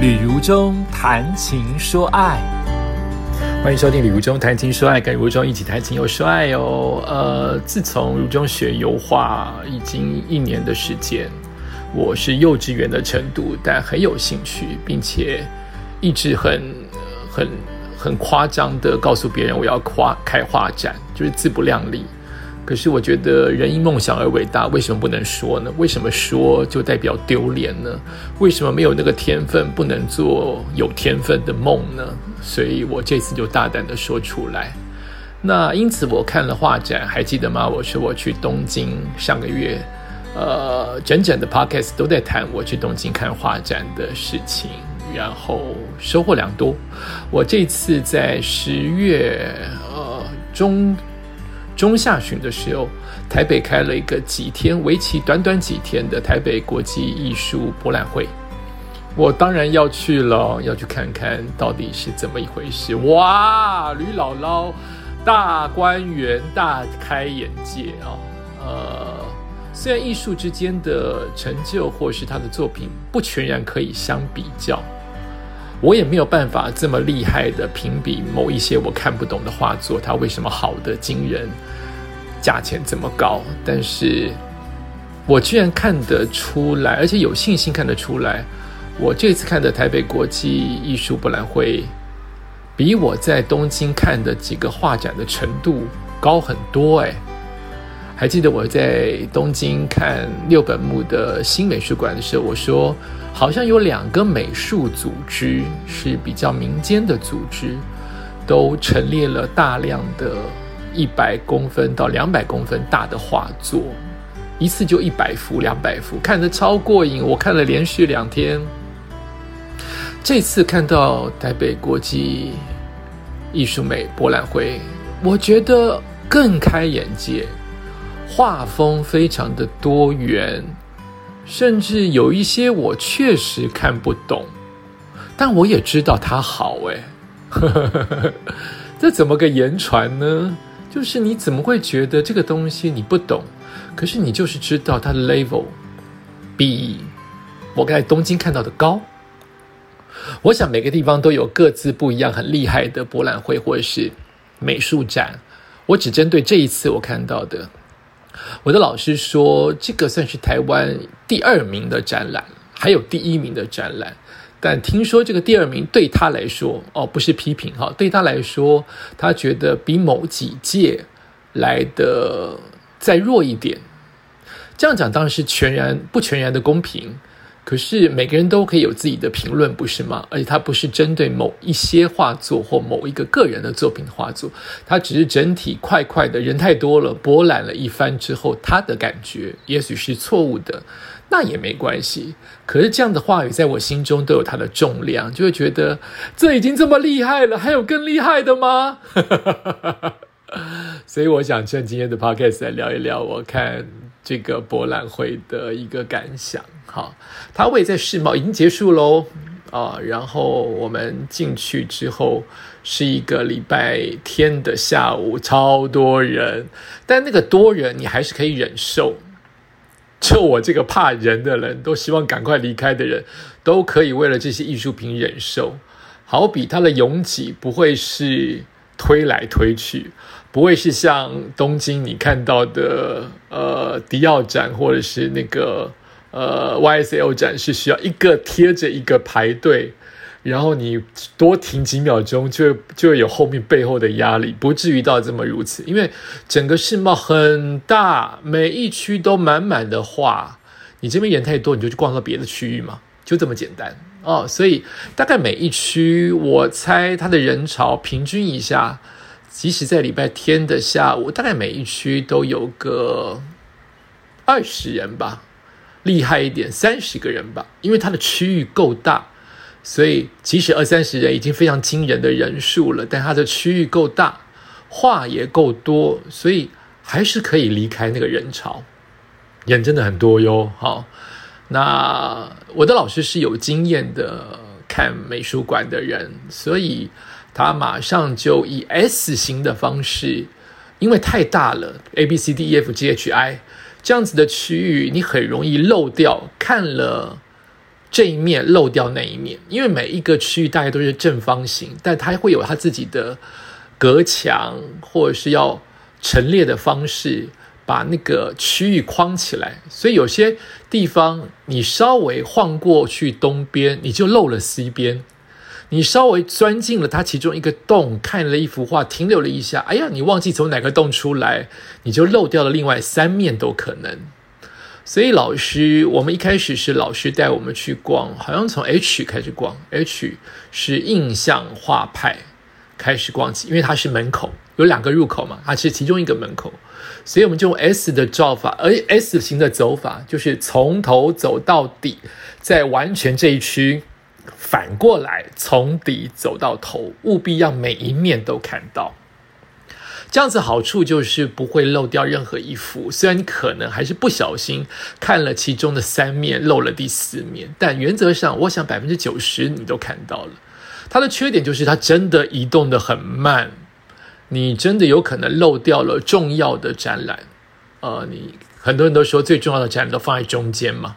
旅如中谈情说爱，欢迎收听旅如中谈情说爱，跟如中一起谈情又说爱哦。呃，自从如中学油画已经一年的时间，我是幼稚园的程度，但很有兴趣，并且一直很很很夸张的告诉别人我要夸开画展，就是自不量力。可是我觉得人因梦想而伟大，为什么不能说呢？为什么说就代表丢脸呢？为什么没有那个天分不能做有天分的梦呢？所以我这次就大胆的说出来。那因此我看了画展，还记得吗？我说我去东京上个月，呃，整整的 podcast 都在谈我去东京看画展的事情，然后收获良多。我这次在十月呃中。中下旬的时候，台北开了一个几天，为期短短几天的台北国际艺术博览会。我当然要去了，要去看看到底是怎么一回事。哇，吕姥姥大观园，大开眼界啊！呃，虽然艺术之间的成就或是他的作品不全然可以相比较，我也没有办法这么厉害的评比某一些我看不懂的画作，它为什么好的惊人。价钱这么高，但是我居然看得出来，而且有信心看得出来，我这次看的台北国际艺术博览会，比我在东京看的几个画展的程度高很多。哎，还记得我在东京看六本木的新美术馆的时候，我说好像有两个美术组织是比较民间的组织，都陈列了大量的。一百公分到两百公分大的画作，一次就一百幅、两百幅，看得超过瘾。我看了连续两天。这次看到台北国际艺术美博览会，我觉得更开眼界，画风非常的多元，甚至有一些我确实看不懂，但我也知道它好哎，这怎么个言传呢？就是你怎么会觉得这个东西你不懂？可是你就是知道它的 level 比我在东京看到的高。我想每个地方都有各自不一样很厉害的博览会或者是美术展。我只针对这一次我看到的，我的老师说这个算是台湾第二名的展览，还有第一名的展览。但听说这个第二名对他来说，哦，不是批评哈，对他来说，他觉得比某几届来的再弱一点。这样讲当然是全然不全然的公平，可是每个人都可以有自己的评论，不是吗？而且他不是针对某一些画作或某一个个人的作品的画作，他只是整体快快的人太多了，博览了一番之后，他的感觉也许是错误的。那也没关系，可是这样的话语在我心中都有它的重量，就会觉得这已经这么厉害了，还有更厉害的吗？所以我想趁今天的 podcast 来聊一聊我看这个博览会的一个感想。好，他位在世贸已经结束喽啊，然后我们进去之后是一个礼拜天的下午，超多人，但那个多人你还是可以忍受。就我这个怕人的人，都希望赶快离开的人，都可以为了这些艺术品忍受。好比它的拥挤不会是推来推去，不会是像东京你看到的呃迪奥展或者是那个呃 YSL 展是需要一个贴着一个排队。然后你多停几秒钟，就就有后面背后的压力，不至于到这么如此。因为整个世贸很大，每一区都满满的话，你这边人太多，你就去逛到别的区域嘛，就这么简单哦。所以大概每一区，我猜它的人潮平均一下，即使在礼拜天的下午，大概每一区都有个二十人吧，厉害一点三十个人吧，因为它的区域够大。所以，即使二三十人已经非常惊人的人数了，但它的区域够大，话也够多，所以还是可以离开那个人潮。人真的很多哟。好，那我的老师是有经验的看美术馆的人，所以他马上就以 S 型的方式，因为太大了，A B C D E F G H I 这样子的区域，你很容易漏掉看了。这一面漏掉那一面，因为每一个区域大概都是正方形，但它会有它自己的隔墙，或者是要陈列的方式，把那个区域框起来。所以有些地方你稍微晃过去东边，你就漏了西边；你稍微钻进了它其中一个洞，看了一幅画，停留了一下，哎呀，你忘记从哪个洞出来，你就漏掉了另外三面都可能。所以老师，我们一开始是老师带我们去逛，好像从 H 开始逛，H 是印象画派开始逛起，因为它是门口有两个入口嘛，它是其中一个门口，所以我们就用 S 的照法，而 S 型的走法就是从头走到底，在完全这一区反过来从底走到头，务必要每一面都看到。这样子好处就是不会漏掉任何一幅，虽然你可能还是不小心看了其中的三面，漏了第四面，但原则上，我想百分之九十你都看到了。它的缺点就是它真的移动的很慢，你真的有可能漏掉了重要的展览。呃，你很多人都说最重要的展览都放在中间嘛，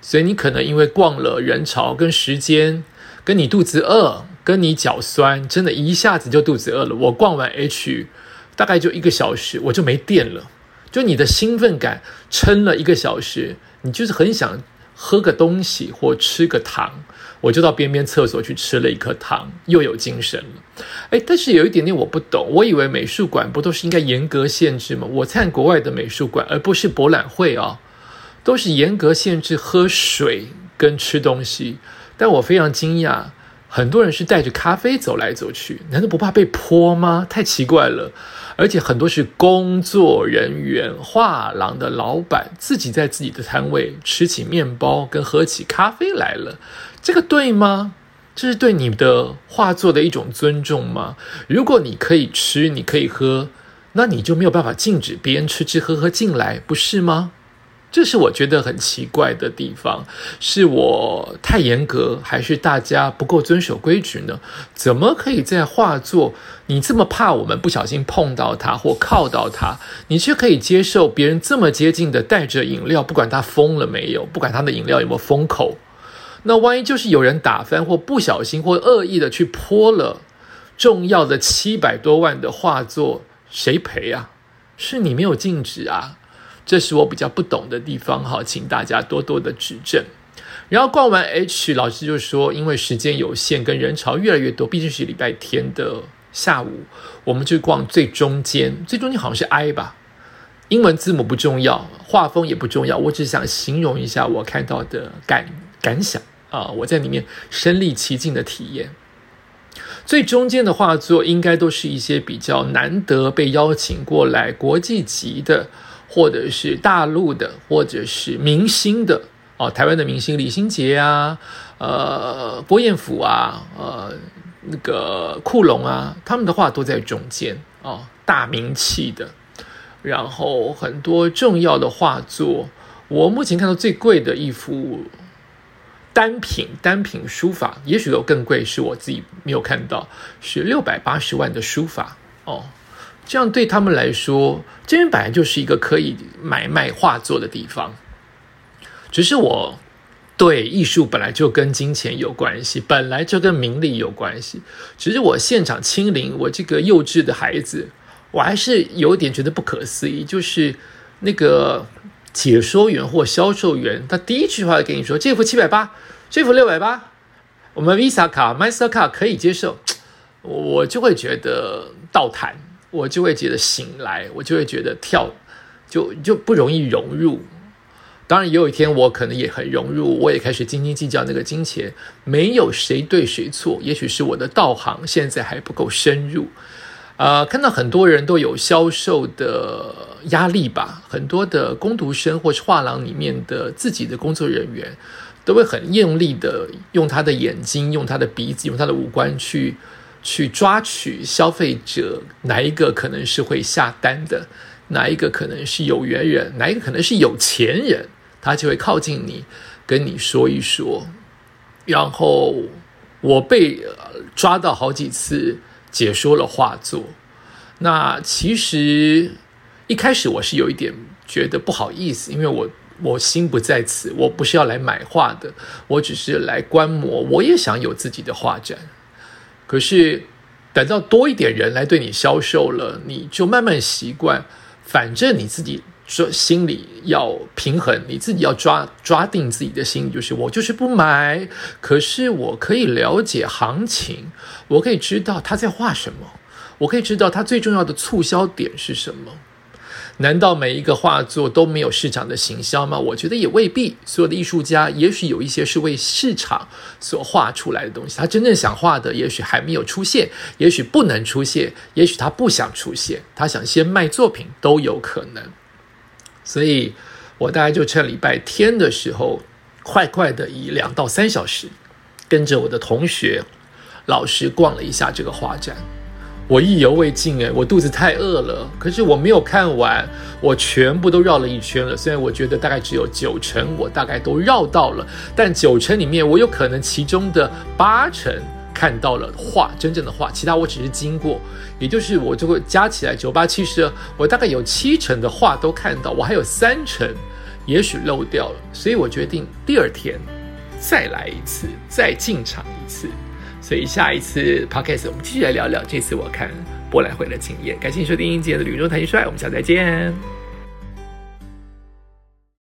所以你可能因为逛了人潮跟时间，跟你肚子饿，跟你脚酸，真的一下子就肚子饿了。我逛完 H。大概就一个小时，我就没电了。就你的兴奋感撑了一个小时，你就是很想喝个东西或吃个糖，我就到边边厕所去吃了一颗糖，又有精神了。哎，但是有一点点我不懂，我以为美术馆不都是应该严格限制吗？我看国外的美术馆，而不是博览会啊，都是严格限制喝水跟吃东西。但我非常惊讶，很多人是带着咖啡走来走去，难道不怕被泼吗？太奇怪了。而且很多是工作人员、画廊的老板自己在自己的摊位吃起面包跟喝起咖啡来了，这个对吗？这是对你的画作的一种尊重吗？如果你可以吃，你可以喝，那你就没有办法禁止别人吃吃喝喝进来，不是吗？这是我觉得很奇怪的地方，是我太严格，还是大家不够遵守规矩呢？怎么可以在画作你这么怕我们不小心碰到它或靠到它，你却可以接受别人这么接近的带着饮料，不管他封了没有，不管他的饮料有没有封口，那万一就是有人打翻或不小心或恶意的去泼了重要的七百多万的画作，谁赔啊？是你没有禁止啊？这是我比较不懂的地方，哈，请大家多多的指正。然后逛完 H，老师就说，因为时间有限，跟人潮越来越多，毕竟是礼拜天的下午，我们就逛最中间。最中间好像是 I 吧，英文字母不重要，画风也不重要，我只想形容一下我看到的感感想啊，我在里面身临其境的体验。最中间的画作应该都是一些比较难得被邀请过来国际级的。或者是大陆的，或者是明星的哦，台湾的明星李心洁啊，呃，郭彦甫啊，呃，那个库龙啊，他们的画都在中间哦，大名气的，然后很多重要的画作，我目前看到最贵的一幅单品单品书法，也许有更贵，是我自己没有看到，是六百八十万的书法哦。这样对他们来说，这边本来就是一个可以买卖画作的地方。只是我对艺术本来就跟金钱有关系，本来就跟名利有关系。只是我现场亲临，我这个幼稚的孩子，我还是有点觉得不可思议。就是那个解说员或销售员，他第一句话跟你说：“这幅七百八，这幅六百八，我们 Visa 卡、Master 卡可以接受。”我就会觉得倒谈。我就会觉得醒来，我就会觉得跳，就就不容易融入。当然，也有一天我可能也很融入，我也开始斤斤计较那个金钱。没有谁对谁错，也许是我的道行现在还不够深入。呃，看到很多人都有销售的压力吧，很多的工读生或是画廊里面的自己的工作人员，都会很用力的用他的眼睛、用他的鼻子、用他的五官去。去抓取消费者哪一个可能是会下单的，哪一个可能是有缘人，哪一个可能是有钱人，他就会靠近你，跟你说一说。然后我被抓到好几次解说了画作，那其实一开始我是有一点觉得不好意思，因为我我心不在此，我不是要来买画的，我只是来观摩。我也想有自己的画展，可是等到多一点人来对你销售了，你就慢慢习惯。反正你自己说心里要平衡，你自己要抓抓定自己的心，就是我就是不买。可是我可以了解行情，我可以知道他在画什么，我可以知道他最重要的促销点是什么。难道每一个画作都没有市场的行销吗？我觉得也未必。所有的艺术家，也许有一些是为市场所画出来的东西，他真正想画的，也许还没有出现，也许不能出现，也许他不想出现，他想先卖作品都有可能。所以，我大概就趁礼拜天的时候，快快的以两到三小时，跟着我的同学、老师逛了一下这个画展。我意犹未尽哎，我肚子太饿了。可是我没有看完，我全部都绕了一圈了。虽然我觉得大概只有九成，我大概都绕到了，但九成里面，我有可能其中的八成看到了画，真正的画，其他我只是经过。也就是我就会加起来九八七十二，我大概有七成的画都看到，我还有三成也许漏掉了。所以我决定第二天再来一次，再进场一次。所以下一次 podcast 我们继续来聊聊这次我看博览会的经验。感谢收听今天的旅中谈情说爱，我们下次再见。